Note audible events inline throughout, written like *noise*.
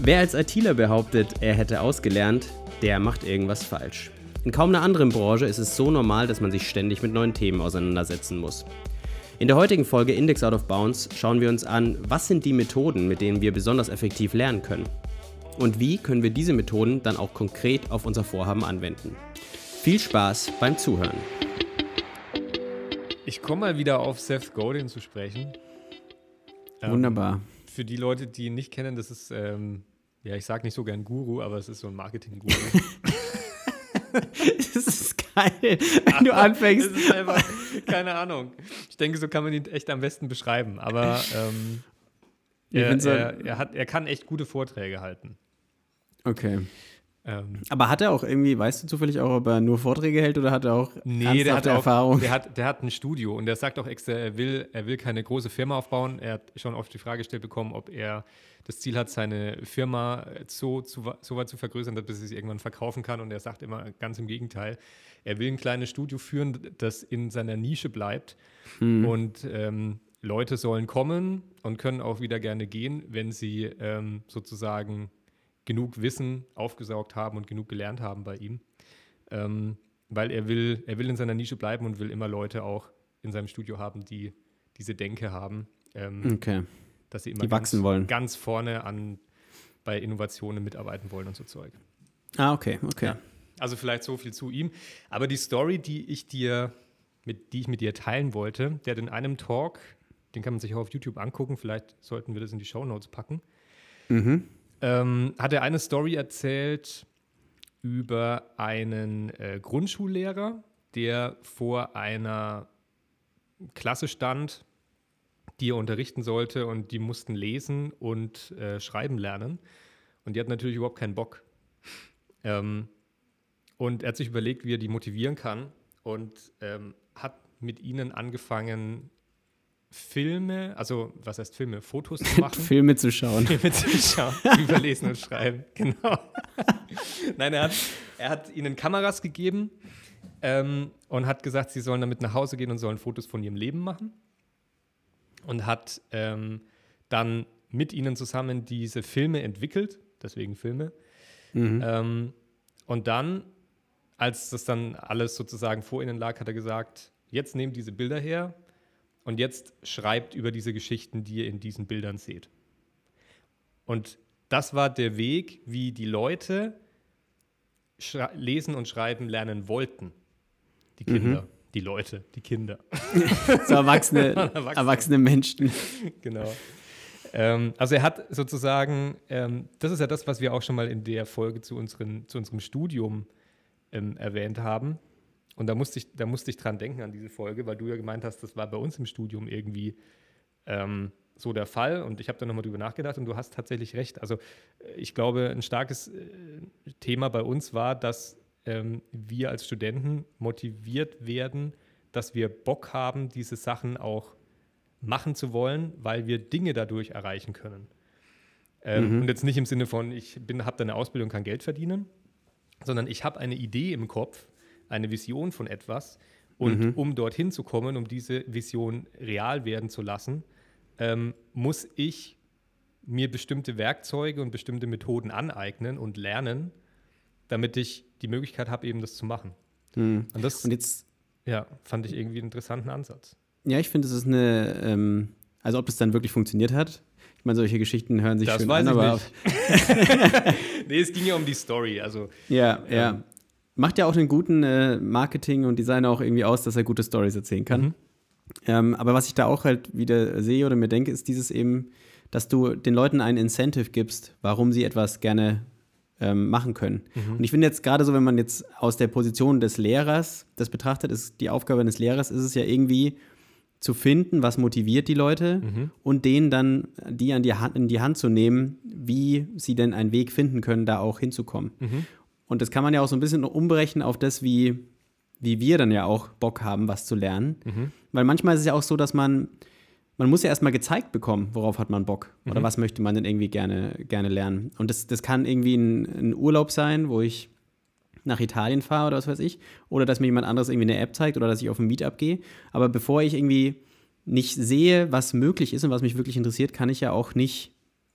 Wer als ITler behauptet, er hätte ausgelernt, der macht irgendwas falsch. In kaum einer anderen Branche ist es so normal, dass man sich ständig mit neuen Themen auseinandersetzen muss. In der heutigen Folge Index Out of Bounds schauen wir uns an, was sind die Methoden, mit denen wir besonders effektiv lernen können. Und wie können wir diese Methoden dann auch konkret auf unser Vorhaben anwenden. Viel Spaß beim Zuhören. Ich komme mal wieder auf Seth Godin zu sprechen. Ähm, Wunderbar. Für die Leute, die ihn nicht kennen, das ist ähm, ja, ich sage nicht so gern Guru, aber es ist so ein Marketing-Guru. *laughs* das ist geil, wenn du *laughs* anfängst. Das ist einfach, keine Ahnung. Ich denke, so kann man ihn echt am besten beschreiben. Aber ähm, er, er, er, hat, er kann echt gute Vorträge halten. Okay. Ähm, Aber hat er auch irgendwie, weißt du zufällig auch, ob er nur Vorträge hält oder hat er auch nee, der hat Erfahrung? Auch, der, hat, der hat ein Studio und der sagt auch extra, er will, er will keine große Firma aufbauen. Er hat schon oft die Frage gestellt bekommen, ob er das Ziel hat, seine Firma so, zu, so weit zu vergrößern, dass er sie irgendwann verkaufen kann. Und er sagt immer ganz im Gegenteil. Er will ein kleines Studio führen, das in seiner Nische bleibt. Mhm. Und ähm, Leute sollen kommen und können auch wieder gerne gehen, wenn sie ähm, sozusagen genug Wissen aufgesaugt haben und genug gelernt haben bei ihm. Ähm, weil er will, er will in seiner Nische bleiben und will immer Leute auch in seinem Studio haben, die diese Denke haben. Ähm, okay. Dass sie immer die wachsen ganz, wollen. ganz vorne an, bei Innovationen mitarbeiten wollen und so Zeug. Ah, okay, okay. Ja. Also vielleicht so viel zu ihm. Aber die Story, die ich dir, mit, die ich mit dir teilen wollte, der hat in einem Talk, den kann man sich auch auf YouTube angucken, vielleicht sollten wir das in die Show Notes packen. Mhm ähm, hat er eine Story erzählt über einen äh, Grundschullehrer, der vor einer Klasse stand, die er unterrichten sollte und die mussten lesen und äh, schreiben lernen. Und die hatten natürlich überhaupt keinen Bock. Ähm, und er hat sich überlegt, wie er die motivieren kann und ähm, hat mit ihnen angefangen, Filme, also was heißt Filme, Fotos zu *laughs* machen. Filme zu schauen. Filme zu schauen, *laughs* überlesen und schreiben, genau. *laughs* Nein, er hat, er hat ihnen Kameras gegeben ähm, und hat gesagt, sie sollen damit nach Hause gehen und sollen Fotos von ihrem Leben machen. Und hat ähm, dann mit ihnen zusammen diese Filme entwickelt, deswegen Filme. Mhm. Ähm, und dann, als das dann alles sozusagen vor ihnen lag, hat er gesagt, jetzt nehmt diese Bilder her, und jetzt schreibt über diese Geschichten, die ihr in diesen Bildern seht. Und das war der Weg, wie die Leute lesen und schreiben lernen wollten. Die Kinder, mhm. die Leute, die Kinder. *laughs* so erwachsene, *laughs* erwachsene. erwachsene Menschen. Genau. Ähm, also er hat sozusagen, ähm, das ist ja das, was wir auch schon mal in der Folge zu, unseren, zu unserem Studium ähm, erwähnt haben. Und da musste ich, da musste ich dran denken an diese Folge, weil du ja gemeint hast, das war bei uns im Studium irgendwie ähm, so der Fall. Und ich habe da nochmal drüber nachgedacht und du hast tatsächlich recht. Also äh, ich glaube, ein starkes äh, Thema bei uns war, dass ähm, wir als Studenten motiviert werden, dass wir Bock haben, diese Sachen auch machen zu wollen, weil wir Dinge dadurch erreichen können. Ähm, mhm. Und jetzt nicht im Sinne von, ich habe da eine Ausbildung, kann Geld verdienen, sondern ich habe eine Idee im Kopf, eine Vision von etwas. Und mhm. um dorthin zu kommen, um diese Vision real werden zu lassen, ähm, muss ich mir bestimmte Werkzeuge und bestimmte Methoden aneignen und lernen, damit ich die Möglichkeit habe, eben das zu machen. Mhm. Und das und jetzt, ja, fand ich irgendwie einen interessanten Ansatz. Ja, ich finde, es ist eine, ähm, also ob das dann wirklich funktioniert hat. Ich meine, solche Geschichten hören sich das schön weiß an, ich aber. Nicht. *laughs* nee, es ging ja um die Story. Also, ja, ähm, ja macht ja auch den guten äh, Marketing und Design auch irgendwie aus, dass er gute Stories erzählen kann. Mhm. Ähm, aber was ich da auch halt wieder sehe oder mir denke, ist dieses eben, dass du den Leuten einen Incentive gibst, warum sie etwas gerne ähm, machen können. Mhm. Und ich finde jetzt gerade so, wenn man jetzt aus der Position des Lehrers das betrachtet, ist die Aufgabe eines Lehrers, ist es ja irgendwie zu finden, was motiviert die Leute mhm. und denen dann die an die Hand, in die Hand zu nehmen, wie sie denn einen Weg finden können, da auch hinzukommen. Mhm. Und das kann man ja auch so ein bisschen umberechnen auf das, wie, wie wir dann ja auch Bock haben, was zu lernen. Mhm. Weil manchmal ist es ja auch so, dass man, man muss ja erstmal gezeigt bekommen, worauf hat man Bock mhm. oder was möchte man denn irgendwie gerne, gerne lernen. Und das, das kann irgendwie ein, ein Urlaub sein, wo ich nach Italien fahre oder was weiß ich, oder dass mir jemand anderes irgendwie eine App zeigt oder dass ich auf ein Meetup gehe. Aber bevor ich irgendwie nicht sehe, was möglich ist und was mich wirklich interessiert, kann ich ja auch nicht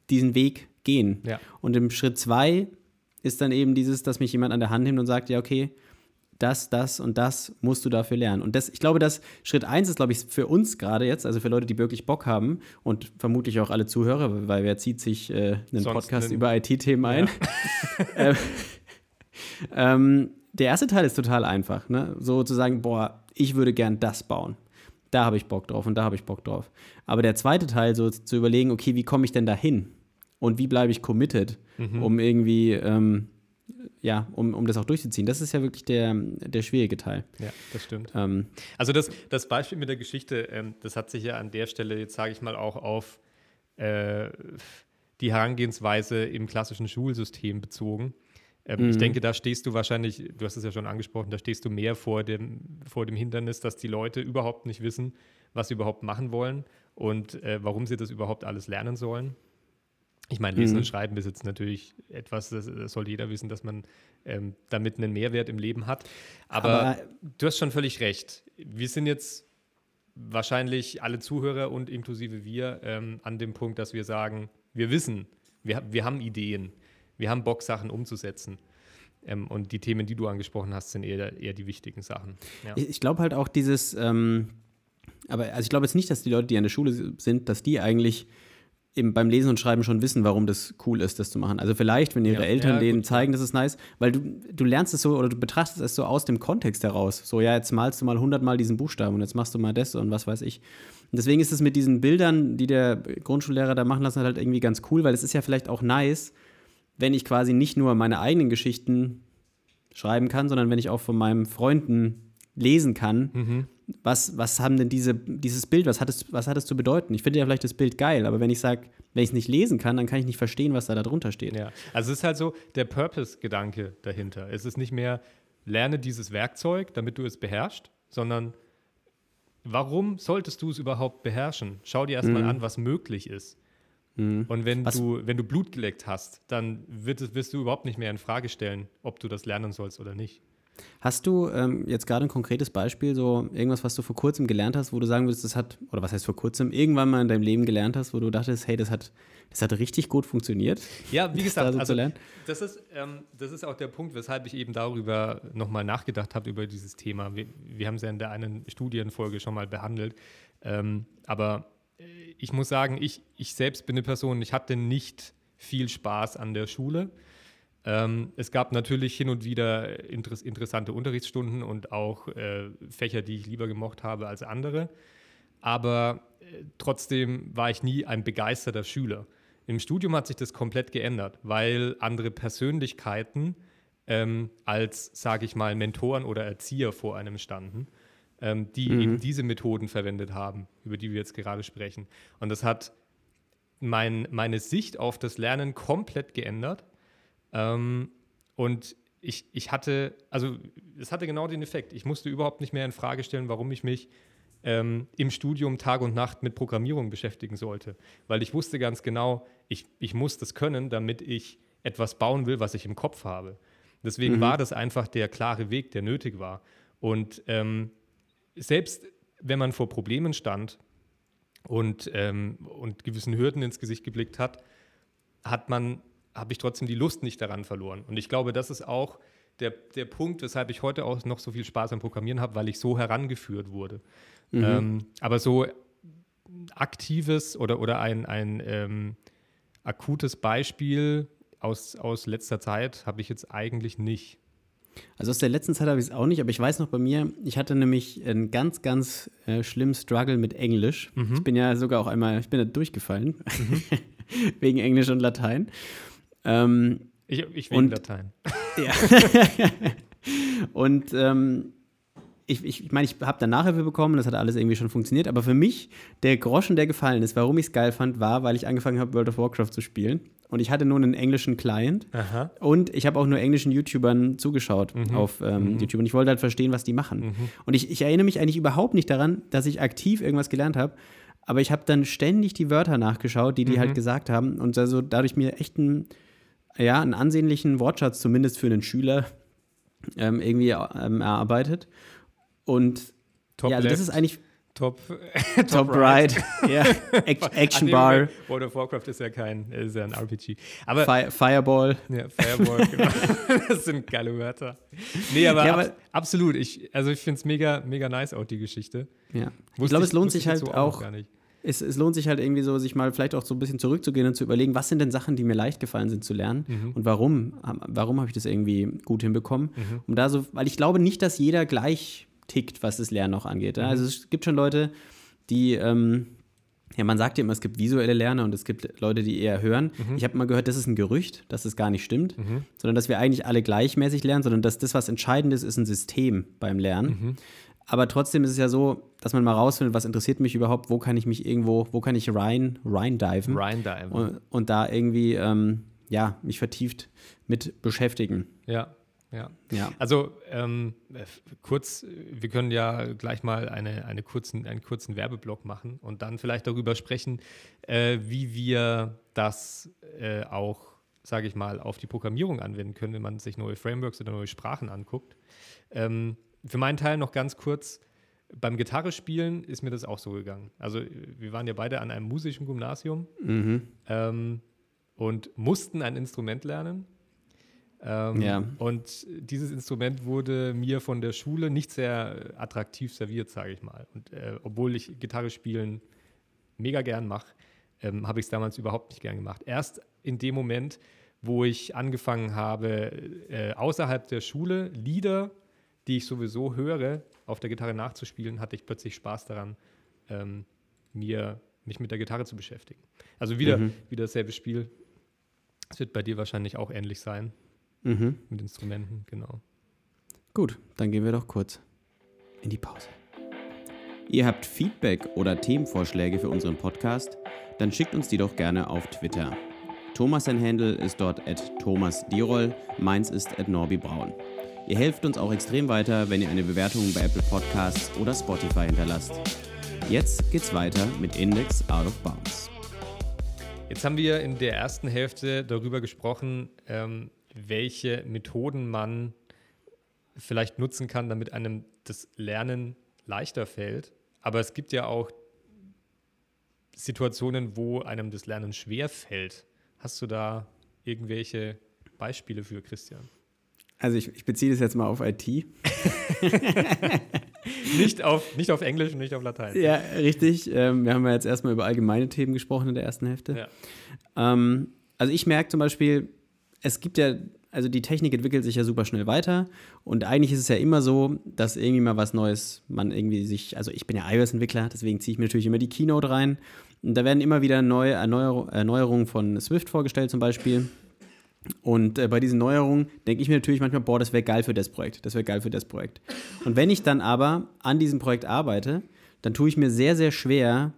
diesen Weg gehen. Ja. Und im Schritt zwei ist dann eben dieses, dass mich jemand an der Hand nimmt und sagt, ja, okay, das, das und das musst du dafür lernen. Und das, ich glaube, dass Schritt eins ist, glaube ich, für uns gerade jetzt, also für Leute, die wirklich Bock haben und vermutlich auch alle Zuhörer, weil wer zieht sich äh, einen Sonst Podcast einen- über IT-Themen ein? *laughs* ähm, ähm, der erste Teil ist total einfach, ne? So zu sagen, boah, ich würde gern das bauen. Da habe ich Bock drauf und da habe ich Bock drauf. Aber der zweite Teil, so zu überlegen, okay, wie komme ich denn da hin? Und wie bleibe ich committed, um irgendwie, ähm, ja, um, um das auch durchzuziehen? Das ist ja wirklich der, der schwierige Teil. Ja, das stimmt. Ähm, Also das, das Beispiel mit der Geschichte, ähm, das hat sich ja an der Stelle, jetzt sage ich mal, auch auf äh, die Herangehensweise im klassischen Schulsystem bezogen. Ähm, Ich denke, da stehst du wahrscheinlich, du hast es ja schon angesprochen, da stehst du mehr vor dem, vor dem Hindernis, dass die Leute überhaupt nicht wissen, was sie überhaupt machen wollen und äh, warum sie das überhaupt alles lernen sollen. Ich meine, Lesen Mhm. und Schreiben ist jetzt natürlich etwas, das, das soll jeder wissen, dass man ähm, damit einen Mehrwert im Leben hat. Aber, Aber- du hast schon völlig recht. Wir sind jetzt wahrscheinlich alle Zuhörer und inklusive wir ähm, an dem Punkt, dass wir sagen, wir wissen, wir, wir haben Ideen, wir haben Bock, Sachen umzusetzen. Ähm, und die Themen, die du angesprochen hast, sind eher, eher die wichtigen Sachen. Ja. Ich, glaube halt auch dieses, ähm, aber also ich glaube jetzt nicht, dass die Leute, die an der Schule sind, dass die eigentlich im, beim Lesen und Schreiben schon wissen, warum das cool ist, das zu machen. Also vielleicht, wenn ihre Ja, Eltern ja, denen zeigen, das ist nice, weil du, du lernst es so oder du betrachtest es so aus dem Kontext heraus. So, ja, jetzt malst du mal hundertmal diesen Buchstaben und jetzt machst du mal das und was weiß ich. Und deswegen ist es mit diesen Bildern, die der Grundschullehrer da machen lassen, hat, halt irgendwie ganz cool, weil es ist ja vielleicht auch nice, wenn ich quasi nicht nur meine eigenen Geschichten schreiben kann, sondern wenn ich auch von meinen Freunden lesen kann, Mhm. Was, was haben denn diese, dieses Bild, was hat, es, was hat es zu bedeuten? Ich finde ja vielleicht das Bild geil, aber wenn ich sage, wenn ich es nicht lesen kann, dann kann ich nicht verstehen, was da darunter steht. Ja, also es ist halt so der Purpose-Gedanke dahinter. Es ist nicht mehr, lerne dieses Werkzeug, damit du es beherrschst, sondern warum solltest du es überhaupt beherrschen? Schau dir erstmal an, was möglich ist. Und wenn Was- du, wenn du Blut geleckt hast, dann wird es, wirst du überhaupt nicht mehr in Frage stellen, ob du das lernen sollst oder nicht. Hast du ähm, jetzt gerade ein konkretes Beispiel, so irgendwas, was du vor kurzem gelernt hast, wo du sagen würdest, das hat, oder was heißt vor kurzem, irgendwann mal in deinem Leben gelernt hast, wo du dachtest, hey, das hat, das hat richtig gut funktioniert? Ja, wie Das gesagt, da so zu also lernen? das ist, ähm, das ist auch der Punkt, weshalb ich eben darüber nochmal nachgedacht habe, über dieses Thema. Wir, wir haben es ja in der einen Studienfolge schon mal behandelt. Ähm, aber äh, ich muss sagen, ich, ich selbst bin eine Person, ich hatte nicht viel Spaß an der Schule. Ähm, es gab natürlich hin und wieder interess interessante Unterrichtsstunden und auch äh, Fächer, die ich lieber gemocht habe als andere. Aber äh, trotzdem war ich nie ein begeisterter Schüler. Im Studium hat sich das komplett geändert, weil andere Persönlichkeiten ähm, als, sage ich mal, Mentoren oder Erzieher vor einem standen, ähm, die eben diese Methoden verwendet haben, über die wir jetzt gerade sprechen. Und das hat mein, meine Sicht auf das Lernen komplett geändert. Ähm, und ich, ich hatte, also es hatte genau den Effekt. Ich musste überhaupt nicht mehr in Frage stellen, warum ich mich ähm, im Studium Tag und Nacht mit Programmierung beschäftigen sollte. Weil ich wusste ganz genau, ich, ich muss das können, damit ich etwas bauen will, was ich im Kopf habe. Deswegen war das einfach der klare Weg, der nötig war. Und ähm, selbst wenn man vor Problemen stand und, ähm, und gewissen Hürden ins Gesicht geblickt hat, hat man, habe ich trotzdem die Lust nicht daran verloren. Und ich glaube, das ist auch der, der Punkt, weshalb ich heute auch noch so viel Spaß am Programmieren habe, weil ich so herangeführt wurde. Ähm, aber so aktives oder, oder ein, ein ähm, akutes Beispiel aus, aus letzter Zeit habe ich jetzt eigentlich nicht. Also aus der letzten Zeit habe ich es auch nicht, aber ich weiß noch bei mir, ich hatte nämlich einen ganz, ganz äh, schlimmen Struggle mit Englisch. Ich bin ja sogar auch einmal, ich bin da durchgefallen, *laughs* wegen Englisch und Latein. Ähm, Ich, ich wegen Und- Latein. Ja. *laughs* und ähm, ich, ich, ich meine, ich habe dann Nachhilfe bekommen, das hat alles irgendwie schon funktioniert, aber für mich, der Groschen, der gefallen ist, warum ich es geil fand, war, weil ich angefangen habe, World of Warcraft zu spielen. Und ich hatte nur einen englischen Client Aha. und ich habe auch nur englischen YouTubern zugeschaut auf ähm, YouTube und ich wollte halt verstehen, was die machen. Und ich, ich erinnere mich eigentlich überhaupt nicht daran, dass ich aktiv irgendwas gelernt habe, aber ich habe dann ständig die Wörter nachgeschaut, die die halt gesagt haben und also dadurch mir echt einen, ja, einen ansehnlichen Wortschatz, zumindest für einen Schüler, ähm, irgendwie ähm, erarbeitet. Und Top ja, also das ist eigentlich Top, *laughs* top, top right. *laughs* ja. Action Bar. World of Warcraft ist ja kein, ist ja ein RPG. Aber Fire, Fireball. Ja, Fireball, *laughs* genau. das sind geile Wörter. Nee, aber, ja, aber ab, absolut. Ich, also ich finde es mega, mega nice auch, die Geschichte. Ja. ich glaube, es lohnt sich halt so auch. Es, es, lohnt sich halt irgendwie so, sich mal vielleicht auch so ein bisschen zurückzugehen und zu überlegen, was sind denn Sachen, die mir leicht gefallen sind zu lernen mhm. und warum, warum habe ich das irgendwie gut hinbekommen. Mhm. Um da so, weil ich glaube nicht, dass jeder gleich tickt, was das Lernen auch angeht. Mhm. Also es gibt schon Leute, die, ähm, ja, man sagt ja immer, es gibt visuelle Lerner und es gibt Leute, die eher hören. Mhm. Ich habe immer gehört, das ist ein Gerücht, dass es gar nicht stimmt, mhm. sondern dass wir eigentlich alle gleichmäßig lernen, sondern dass das, was entscheidend ist, ist ein System beim Lernen. Mhm. Aber trotzdem ist es ja so, dass man mal rausfindet, was interessiert mich überhaupt, wo kann ich mich irgendwo, wo kann ich rein, rein diven. Rein diven. Und, und da irgendwie, ähm, ja, mich vertieft mit beschäftigen. Ja. Ja. ja. Also ähm, kurz, wir können ja gleich mal eine, eine kurzen, einen kurzen Werbeblock machen und dann vielleicht darüber sprechen, äh, wie wir das äh, auch, sage ich mal, auf die Programmierung anwenden können, wenn man sich neue Frameworks oder neue Sprachen anguckt. Ähm, für meinen Teil noch ganz kurz, beim Gitarre spielen ist mir das auch so gegangen. Also wir waren ja beide an einem musischen Gymnasium mhm. ähm, und mussten ein Instrument lernen ähm, ja. Und dieses Instrument wurde mir von der Schule nicht sehr attraktiv serviert, sage ich mal. Und äh, obwohl ich Gitarre spielen mega gern mache, ähm, habe ich es damals überhaupt nicht gern gemacht. Erst in dem Moment, wo ich angefangen habe, äh, außerhalb der Schule Lieder, die ich sowieso höre, auf der Gitarre nachzuspielen, hatte ich plötzlich Spaß daran, ähm, mir, mich mit der Gitarre zu beschäftigen. Also wieder, mhm. wieder dasselbe Spiel. Es wird bei dir wahrscheinlich auch ähnlich sein. Mhm. Mit Instrumenten, genau. Gut, dann gehen wir doch kurz in die Pause. Ihr habt Feedback oder Themenvorschläge für unseren Podcast? Dann schickt uns die doch gerne auf Twitter. Thomas sein Handle ist dort at Thomas Dirol, meins ist at Norbi Braun. Ihr helft uns auch extrem weiter, wenn ihr eine Bewertung bei Apple Podcasts oder Spotify hinterlasst. Jetzt geht's weiter mit Index Out of Bounds. Jetzt haben wir in der ersten Hälfte darüber gesprochen, ähm, welche Methoden man vielleicht nutzen kann, damit einem das Lernen leichter fällt. Aber es gibt ja auch Situationen, wo einem das Lernen schwer fällt. Hast du da irgendwelche Beispiele für, Christian? Also ich, ich beziehe das jetzt mal auf IT. *laughs* nicht, auf, nicht auf Englisch und nicht auf Latein. Ja, richtig. Ähm, wir haben ja jetzt erstmal über allgemeine Themen gesprochen in der ersten Hälfte. Ja. Ähm, also ich merke zum Beispiel, es gibt ja, also die Technik entwickelt sich ja super schnell weiter und eigentlich ist es ja immer so, dass irgendwie mal was Neues, man irgendwie sich, also ich bin ja iOS-Entwickler, deswegen ziehe ich mir natürlich immer die Keynote rein und da werden immer wieder neue Erneuer Erneuerungen von Swift vorgestellt zum Beispiel. Und äh, bei diesen Neuerungen denke ich mir natürlich manchmal, boah, das wäre geil für das Projekt, das wäre geil für das Projekt. Und wenn ich dann aber an diesem Projekt arbeite, dann tue ich mir sehr, sehr schwer,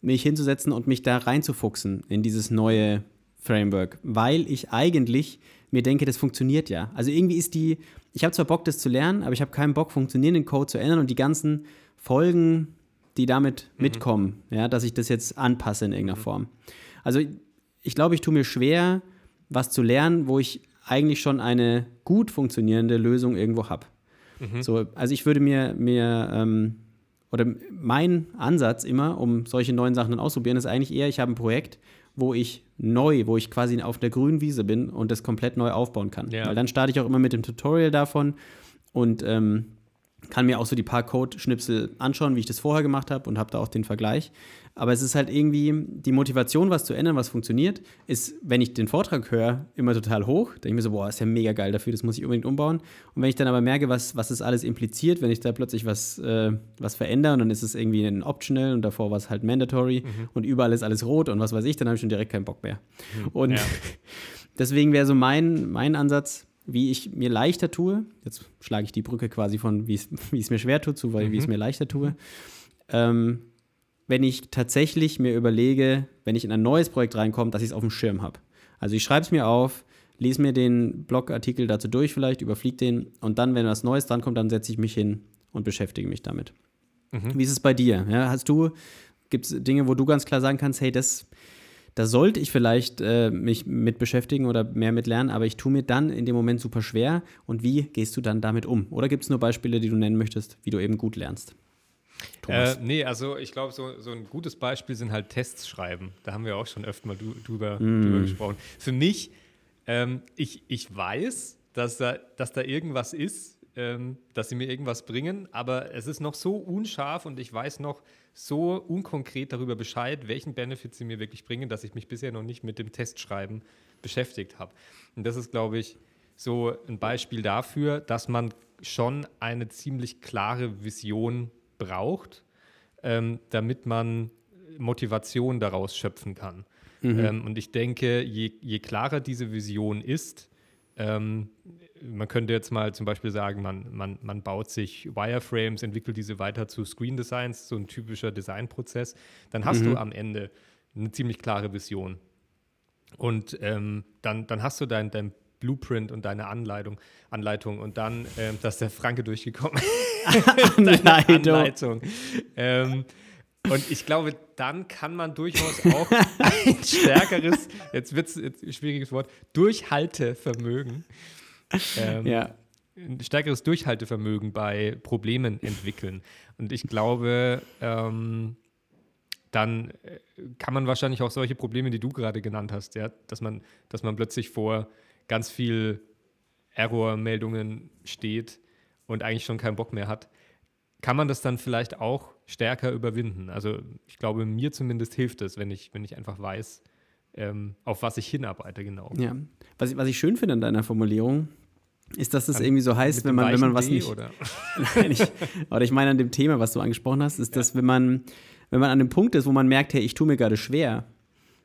mich hinzusetzen und mich da reinzufuchsen in dieses neue Framework, weil ich eigentlich mir denke, das funktioniert ja. Also irgendwie ist die, ich habe zwar Bock, das zu lernen, aber ich habe keinen Bock, funktionierenden Code zu ändern und die ganzen Folgen, die damit mhm. mitkommen, ja, dass ich das jetzt anpasse in irgendeiner mhm. Form. Also ich glaube, ich tue mir schwer, was zu lernen, wo ich eigentlich schon eine gut funktionierende Lösung irgendwo habe. Mhm. So, also ich würde mir, mir ähm, oder mein Ansatz immer, um solche neuen Sachen dann auszuprobieren, ist eigentlich eher, ich habe ein Projekt, wo ich neu, wo ich quasi auf der grünen Wiese bin und das komplett neu aufbauen kann. Ja. Weil dann starte ich auch immer mit dem Tutorial davon und ähm, kann mir auch so die paar Code-Schnipsel anschauen, wie ich das vorher gemacht habe und habe da auch den Vergleich. Aber es ist halt irgendwie die Motivation, was zu ändern, was funktioniert, ist, wenn ich den Vortrag höre, immer total hoch. Denke ich mir so, boah, ist ja mega geil dafür, das muss ich unbedingt umbauen. Und wenn ich dann aber merke, was, was das alles impliziert, wenn ich da plötzlich was, äh, was verändere und dann ist es irgendwie ein Optional und davor war es halt mandatory mhm. und überall ist alles rot und was weiß ich, dann habe ich schon direkt keinen Bock mehr. Mhm. Und ja. *laughs* deswegen wäre so mein, mein Ansatz, wie ich mir leichter tue, jetzt schlage ich die Brücke quasi von, wie es *laughs* mir schwer tut, zu, weil, mhm. wie es mir leichter tue, ähm, wenn ich tatsächlich mir überlege, wenn ich in ein neues Projekt reinkomme, dass ich es auf dem Schirm habe. Also ich schreibe es mir auf, lese mir den Blogartikel dazu durch vielleicht, überfliege den und dann, wenn was Neues drankommt, dann setze ich mich hin und beschäftige mich damit. Mhm. Wie ist es bei dir? Ja, hast du, gibt es Dinge, wo du ganz klar sagen kannst, hey, das, da sollte ich vielleicht äh, mich mit beschäftigen oder mehr mit lernen, aber ich tue mir dann in dem Moment super schwer. Und wie gehst du dann damit um? Oder gibt es nur Beispiele, die du nennen möchtest, wie du eben gut lernst? Thomas? Äh, nee, also ich glaube, so, so ein gutes Beispiel sind halt Tests schreiben. Da haben wir auch schon öfter mal drüber, mm. drüber gesprochen. Für mich, ähm, ich, ich weiß, dass da, dass da irgendwas ist, ähm, dass sie mir irgendwas bringen, aber es ist noch so unscharf und ich weiß noch so unkonkret darüber Bescheid, welchen Benefit sie mir wirklich bringen, dass ich mich bisher noch nicht mit dem Testschreiben beschäftigt habe. Und das ist, glaube ich, so ein Beispiel dafür, dass man schon eine ziemlich klare Vision braucht, ähm, damit man Motivation daraus schöpfen kann. Mhm. Ähm, und ich denke, je, je, klarer diese Vision ist, ähm, man könnte jetzt mal zum Beispiel sagen, man, man, man baut sich Wireframes, entwickelt diese weiter zu Screen Designs, so ein typischer Designprozess, dann hast mhm. du am Ende eine ziemlich klare Vision. Und ähm, dann, dann hast du dein, dein Blueprint und deine Anleitung, Anleitung und dann, ähm, dass der Franke durchgekommen *laughs* Anleitung. Anleitung. Ähm, und ich glaube, dann kann man durchaus auch *laughs* ein stärkeres, jetzt wird es ein schwieriges Wort, Durchhaltevermögen, ähm, ja. ein stärkeres Durchhaltevermögen bei Problemen entwickeln. Und ich glaube, ähm, dann äh, kann man wahrscheinlich auch solche Probleme, die du gerade genannt hast, ja, dass man, dass man plötzlich vor ganz viel Error-Meldungen steht und eigentlich schon keinen Bock mehr hat, kann man das dann vielleicht auch stärker überwinden. Also ich glaube, mir zumindest hilft es, wenn ich, wenn ich einfach weiß, ähm, auf was ich hinarbeite genau. Ja, was ich, was ich schön finde an deiner Formulierung, ist, dass das an, irgendwie so heißt, wenn man, wenn man was nicht. Oder? *laughs* Nein, ich, oder ich meine an dem Thema, was du angesprochen hast, ist, ja. dass wenn man, wenn man an dem Punkt ist, wo man merkt, hey, ich tue mir gerade schwer,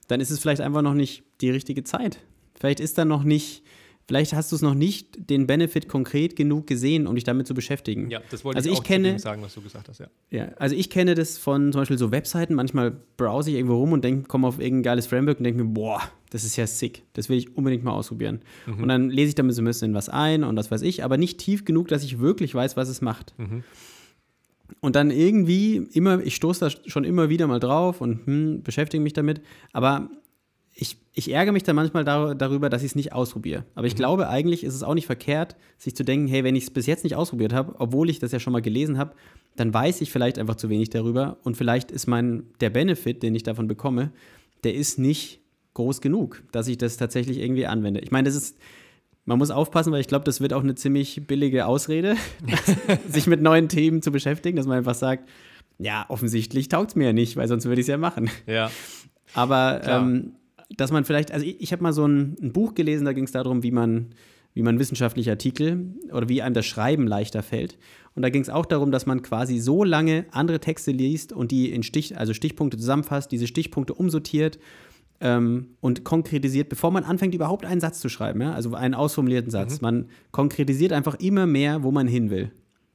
dann ist es vielleicht einfach noch nicht die richtige Zeit. Vielleicht ist da noch nicht, vielleicht hast du es noch nicht den Benefit konkret genug gesehen, um dich damit zu beschäftigen. Ja, das wollte also ich, auch kenne, sagen, was du gesagt hast, ja. ja. Also ich kenne das von zum Beispiel so Webseiten, manchmal browse ich irgendwo rum und komme auf irgendein geiles Framework und denke mir, boah, das ist ja sick, das will ich unbedingt mal ausprobieren. Mhm. Und dann lese ich damit so ein bisschen was ein und das weiß ich, aber nicht tief genug, dass ich wirklich weiß, was es macht. Mhm. Und dann irgendwie immer, ich stoße da schon immer wieder mal drauf und hm, beschäftige mich damit, aber ich, ich ärgere mich dann manchmal dar darüber, dass ich es nicht ausprobiere. Aber ich mhm. glaube, eigentlich ist es auch nicht verkehrt, sich zu denken, hey, wenn ich es bis jetzt nicht ausprobiert habe, obwohl ich das ja schon mal gelesen habe, dann weiß ich vielleicht einfach zu wenig darüber und vielleicht ist mein, der Benefit, den ich davon bekomme, der ist nicht groß genug, dass ich das tatsächlich irgendwie anwende. Ich meine, das ist, man muss aufpassen, weil ich glaube, das wird auch eine ziemlich billige Ausrede, *laughs* sich mit neuen Themen zu beschäftigen, dass man einfach sagt, ja, offensichtlich taugt es mir ja nicht, weil sonst würde ich es ja machen. Ja. Aber ähm, dass man vielleicht, also ich, ich habe mal so ein, ein, Buch gelesen, da ging es darum, wie man, wie man wissenschaftliche Artikel oder wie einem das Schreiben leichter fällt. Und da ging es auch darum, dass man quasi so lange andere Texte liest und die in Stich, also Stichpunkte zusammenfasst, diese Stichpunkte umsortiert ähm, und konkretisiert, bevor man anfängt, überhaupt einen Satz zu schreiben, ja? also einen ausformulierten Satz. Mhm. Man konkretisiert einfach immer mehr, wo man hin will.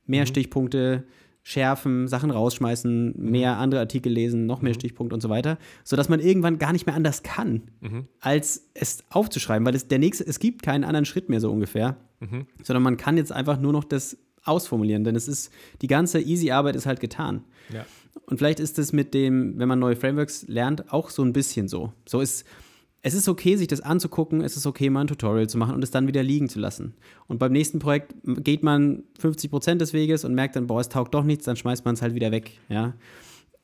Mehr mhm. Stichpunkte, schärfen, Sachen rausschmeißen, mhm. mehr andere Artikel lesen, noch mehr mhm. Stichpunkte und so weiter, sodass man irgendwann gar nicht mehr anders kann, mhm. als es aufzuschreiben, weil es der nächste, es gibt keinen anderen Schritt mehr so ungefähr, mhm. sondern man kann jetzt einfach nur noch das ausformulieren, denn es ist, die ganze easy Arbeit ist halt getan. Ja. Und vielleicht ist es mit dem, wenn man neue Frameworks lernt, auch so ein bisschen so. So ist, es ist okay, sich das anzugucken, es ist okay, mal ein Tutorial zu machen und es dann wieder liegen zu lassen. Und beim nächsten Projekt geht man 50 Prozent des Weges und merkt dann, boah, es taugt doch nichts, dann schmeißt man es halt wieder weg. Ja?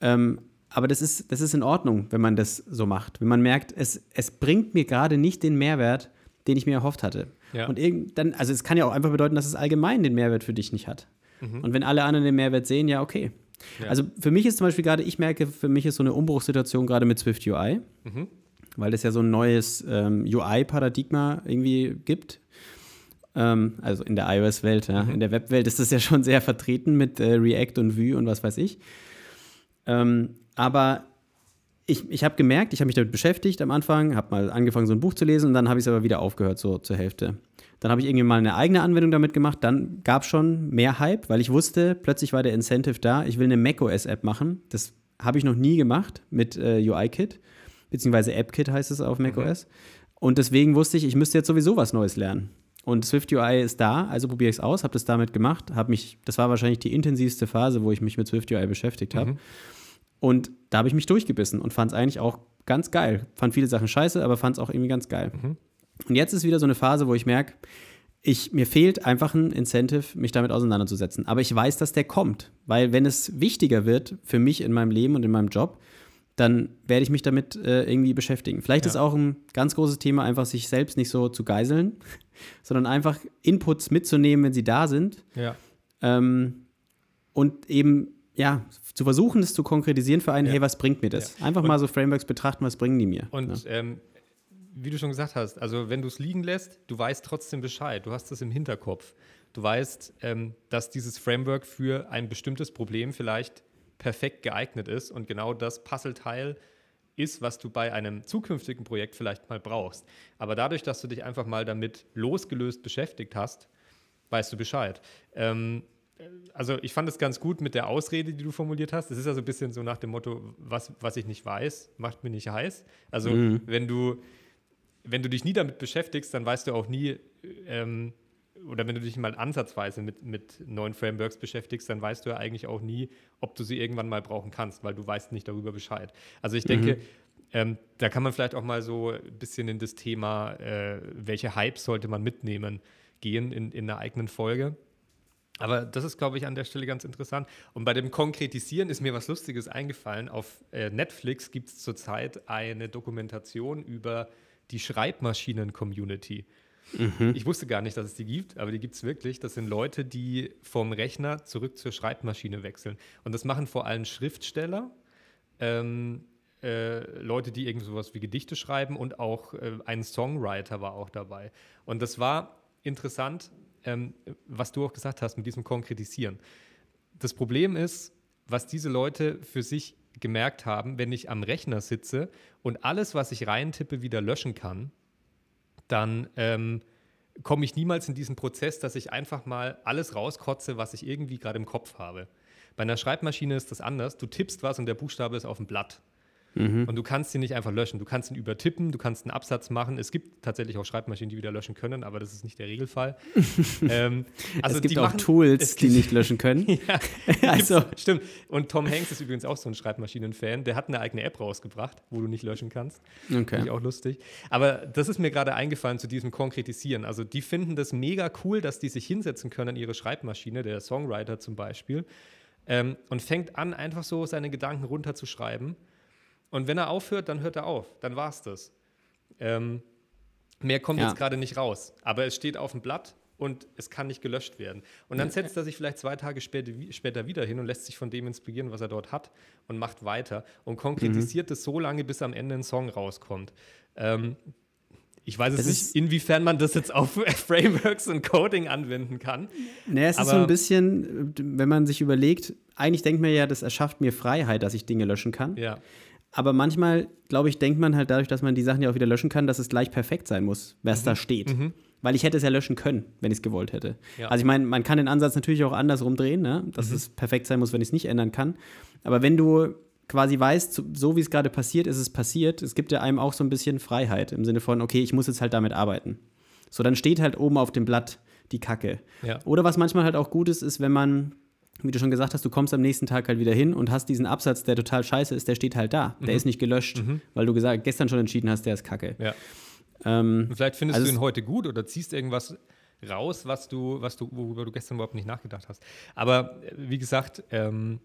Ähm, aber das ist, das ist in Ordnung, wenn man das so macht. Wenn man merkt, es, es bringt mir gerade nicht den Mehrwert, den ich mir erhofft hatte. Ja. Und dann, also es kann ja auch einfach bedeuten, dass es allgemein den Mehrwert für dich nicht hat. Mhm. Und wenn alle anderen den Mehrwert sehen, ja, okay. Ja. Also für mich ist zum Beispiel gerade, ich merke, für mich ist so eine Umbruchssituation gerade mit Swift UI. Mhm weil es ja so ein neues ähm, UI-Paradigma irgendwie gibt. Ähm, also in der iOS-Welt, ja. Mhm. in der Web-Welt ist das ja schon sehr vertreten mit äh, React und Vue und was weiß ich. Ähm, aber ich, ich habe gemerkt, ich habe mich damit beschäftigt am Anfang, habe mal angefangen, so ein Buch zu lesen und dann habe ich es aber wieder aufgehört, so zur Hälfte. Dann habe ich irgendwie mal eine eigene Anwendung damit gemacht. Dann gab es schon mehr Hype, weil ich wusste, plötzlich war der Incentive da. Ich will eine macOS-App machen. Das habe ich noch nie gemacht mit äh, UI-Kit beziehungsweise AppKit heißt es auf macOS. Mhm. Und deswegen wusste ich, ich müsste jetzt sowieso was Neues lernen. Und Swift UI ist da, also probiere ich es aus, habe das damit gemacht, habe mich, das war wahrscheinlich die intensivste Phase, wo ich mich mit Swift UI beschäftigt habe. Mhm. Und da habe ich mich durchgebissen und fand es eigentlich auch ganz geil. Fand viele Sachen scheiße, aber fand es auch irgendwie ganz geil. Mhm. Und jetzt ist wieder so eine Phase, wo ich merke, ich, mir fehlt einfach ein Incentive, mich damit auseinanderzusetzen. Aber ich weiß, dass der kommt, weil wenn es wichtiger wird für mich in meinem Leben und in meinem Job, dann werde ich mich damit äh, irgendwie beschäftigen. Vielleicht ja. ist auch ein ganz großes Thema, einfach sich selbst nicht so zu geiseln, *laughs* sondern einfach Inputs mitzunehmen, wenn sie da sind. Ja. Ähm, und eben, ja, zu versuchen, es zu konkretisieren für einen, ja. hey, was bringt mir das? Einfach und, mal so Frameworks betrachten, was bringen die mir? Und ähm, wie du schon gesagt hast, also wenn du es liegen lässt, du weißt trotzdem Bescheid, du hast es im Hinterkopf. Du weißt, ähm, dass dieses Framework für ein bestimmtes Problem vielleicht perfekt geeignet ist und genau das Puzzleteil ist, was du bei einem zukünftigen Projekt vielleicht mal brauchst. Aber dadurch, dass du dich einfach mal damit losgelöst beschäftigt hast, weißt du Bescheid. Ähm, also ich fand es ganz gut mit der Ausrede, die du formuliert hast. Es ist ja so ein bisschen so nach dem Motto, was, was ich nicht weiß, macht mir nicht heiß. Also mhm. wenn du wenn du dich nie damit beschäftigst, dann weißt du auch nie, ähm, oder wenn du dich mal ansatzweise mit, mit neuen Frameworks beschäftigst, dann weißt du ja eigentlich auch nie, ob du sie irgendwann mal brauchen kannst, weil du weißt nicht darüber Bescheid. Also ich denke, mhm. ähm, da kann man vielleicht auch mal so ein bisschen in das Thema, äh, welche Hypes sollte man mitnehmen, gehen in, in einer eigenen Folge. Aber das ist, glaube ich, an der Stelle ganz interessant. Und bei dem Konkretisieren ist mir was Lustiges eingefallen. Auf äh, Netflix gibt es zurzeit eine Dokumentation über die Schreibmaschinen-Community. Mhm. Ich wusste gar nicht, dass es die gibt, aber die gibt es wirklich. Das sind Leute, die vom Rechner zurück zur Schreibmaschine wechseln. Und das machen vor allem Schriftsteller, ähm, äh, Leute, die irgend sowas wie Gedichte schreiben und auch äh, ein Songwriter war auch dabei. Und das war interessant, ähm, was du auch gesagt hast mit diesem Konkretisieren. Das Problem ist, was diese Leute für sich gemerkt haben, wenn ich am Rechner sitze und alles, was ich reintippe, wieder löschen kann, dann ähm, komme ich niemals in diesen Prozess, dass ich einfach mal alles rauskotze, was ich irgendwie gerade im Kopf habe. Bei einer Schreibmaschine ist das anders. Du tippst was und der Buchstabe ist auf dem Blatt. Mhm. Und du kannst ihn nicht einfach löschen. Du kannst ihn übertippen, du kannst einen Absatz machen. Es gibt tatsächlich auch Schreibmaschinen, die wieder löschen können, aber das ist nicht der Regelfall. *laughs* ähm, also es gibt auch machen, Tools, die nicht löschen können. *laughs* ja, *laughs* also. Stimmt. Und Tom Hanks ist übrigens auch so ein Schreibmaschinen-Fan. Der hat eine eigene App rausgebracht, wo du nicht löschen kannst. Okay. Finde ich auch lustig. Aber das ist mir gerade eingefallen zu diesem Konkretisieren. Also die finden das mega cool, dass die sich hinsetzen können an ihre Schreibmaschine, der Songwriter zum Beispiel, ähm, und fängt an, einfach so seine Gedanken runterzuschreiben und wenn er aufhört, dann hört er auf. Dann war es das. Ähm, mehr kommt ja. jetzt gerade nicht raus. Aber es steht auf dem Blatt und es kann nicht gelöscht werden. Und dann setzt er sich vielleicht zwei Tage später, später wieder hin und lässt sich von dem inspirieren, was er dort hat und macht weiter und konkretisiert mhm. es so lange, bis am Ende ein Song rauskommt. Ähm, ich weiß es nicht, inwiefern man das jetzt auf *laughs* Frameworks und Coding anwenden kann. Naja, es ist so ein bisschen, wenn man sich überlegt, eigentlich denkt man ja, das erschafft mir Freiheit, dass ich Dinge löschen kann. Ja. Aber manchmal, glaube ich, denkt man halt dadurch, dass man die Sachen ja auch wieder löschen kann, dass es gleich perfekt sein muss, was mhm. da steht. Mhm. Weil ich hätte es ja löschen können, wenn ich es gewollt hätte. Ja. Also ich meine, man kann den Ansatz natürlich auch andersrum drehen, ne? dass mhm. es perfekt sein muss, wenn ich es nicht ändern kann. Aber wenn du quasi weißt, so wie es gerade passiert, ist es passiert, es gibt ja einem auch so ein bisschen Freiheit im Sinne von, okay, ich muss jetzt halt damit arbeiten. So, dann steht halt oben auf dem Blatt die Kacke. Ja. Oder was manchmal halt auch gut ist, ist, wenn man wie du schon gesagt hast, du kommst am nächsten Tag halt wieder hin und hast diesen Absatz, der total scheiße ist, der steht halt da. Der mhm. ist nicht gelöscht, mhm. weil du gesagt, gestern schon entschieden hast, der ist kacke. Ja. Ähm, vielleicht findest also du ihn heute gut oder ziehst irgendwas raus, was du, was du, worüber du gestern überhaupt nicht nachgedacht hast. Aber äh, wie gesagt, ähm,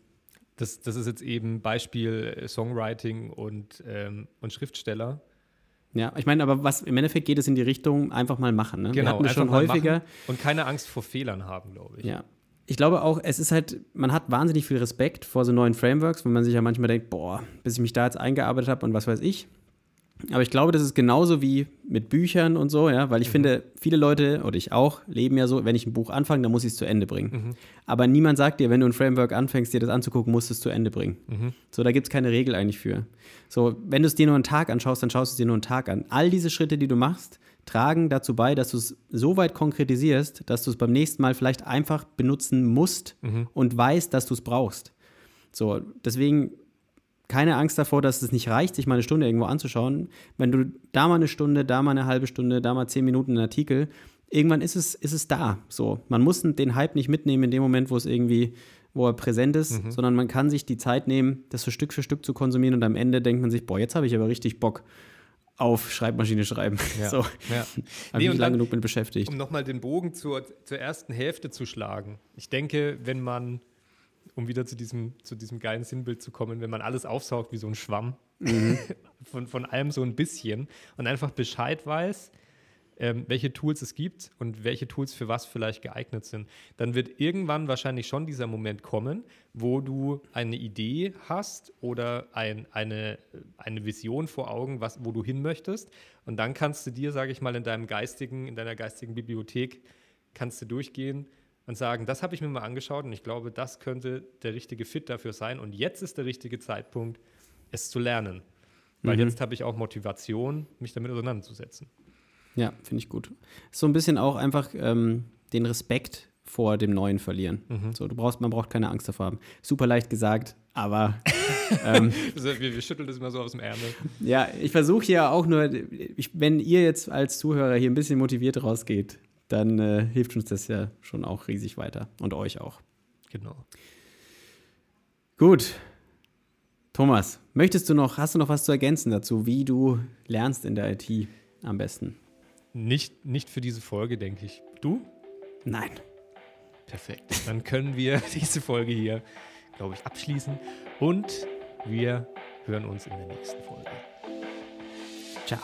das, das ist jetzt eben Beispiel äh, Songwriting und, ähm, und Schriftsteller. Ja, ich meine, aber was im Endeffekt geht es in die Richtung einfach mal machen. Ne? Genau, Wir hatten schon häufiger. Und keine Angst vor Fehlern haben, glaube ich. Ja, ich glaube auch, es ist halt, man hat wahnsinnig viel Respekt vor so neuen Frameworks, wenn man sich ja manchmal denkt, boah, bis ich mich da jetzt eingearbeitet habe und was weiß ich. Aber ich glaube, das ist genauso wie mit Büchern und so, ja, weil ich mhm. finde, viele Leute oder ich auch leben ja so, wenn ich ein Buch anfange, dann muss ich es zu Ende bringen. Mhm. Aber niemand sagt dir, wenn du ein Framework anfängst, dir das anzugucken, musst du es zu Ende bringen. Mhm. So, da gibt es keine Regel eigentlich für. So, wenn du es dir nur einen Tag anschaust, dann schaust du es dir nur einen Tag an. All diese Schritte, die du machst, tragen dazu bei, dass du es so weit konkretisierst, dass du es beim nächsten Mal vielleicht einfach benutzen musst mhm. und weißt, dass du es brauchst. So, deswegen keine Angst davor, dass es nicht reicht, sich mal eine Stunde irgendwo anzuschauen. Wenn du da mal eine Stunde, da mal eine halbe Stunde, da mal zehn Minuten einen Artikel, irgendwann ist es, ist es da. So, man muss den Hype nicht mitnehmen in dem Moment, wo es irgendwie, wo er präsent ist, mhm. sondern man kann sich die Zeit nehmen, das so Stück für Stück zu konsumieren und am Ende denkt man sich, boah, jetzt habe ich aber richtig Bock auf Schreibmaschine schreiben. Ja. *laughs* So. Ja. Habe Nee, ich dann- genug mit beschäftigt. Um nochmal den Bogen zur, zur ersten Hälfte zu schlagen. Ich denke, wenn man, um wieder zu diesem, zu diesem geilen Sinnbild zu kommen, wenn man alles aufsaugt wie so ein Schwamm, *laughs* von, von allem so ein bisschen und einfach Bescheid weiß, ähm, welche Tools es gibt und welche Tools für was vielleicht geeignet sind, dann wird irgendwann wahrscheinlich schon dieser Moment kommen, wo du eine Idee hast oder ein, eine, eine Vision vor Augen, was, wo du hin möchtest. Und dann kannst du dir, sage ich mal, in deinem geistigen, in deiner geistigen Bibliothek, kannst du durchgehen und sagen, das habe ich mir mal angeschaut und ich glaube, das könnte der richtige Fit dafür sein. Und jetzt ist der richtige Zeitpunkt, es zu lernen. Weil Mhm. jetzt habe ich auch Motivation, mich damit auseinanderzusetzen. Ja, finde ich gut. So ein bisschen auch einfach ähm, den Respekt vor dem Neuen verlieren. Mhm. So, du brauchst, man braucht keine Angst davor haben. Super leicht gesagt, aber *laughs* ähm, *laughs* wir, wir schütteln das immer so aus dem Ärmel. ja, ich versuche hier auch nur, ich, wenn ihr jetzt als Zuhörer hier ein bisschen motiviert rausgeht, dann äh, hilft uns das ja schon auch riesig weiter und euch auch. Genau. Gut. Thomas, möchtest du noch, hast du noch was zu ergänzen dazu, wie du lernst in der IT am besten? Nicht, nicht für diese Folge, denke ich. Du? Nein. Perfekt. Dann können wir *laughs* diese Folge hier, glaube ich, abschließen. Und wir hören uns in der nächsten Folge. Ciao.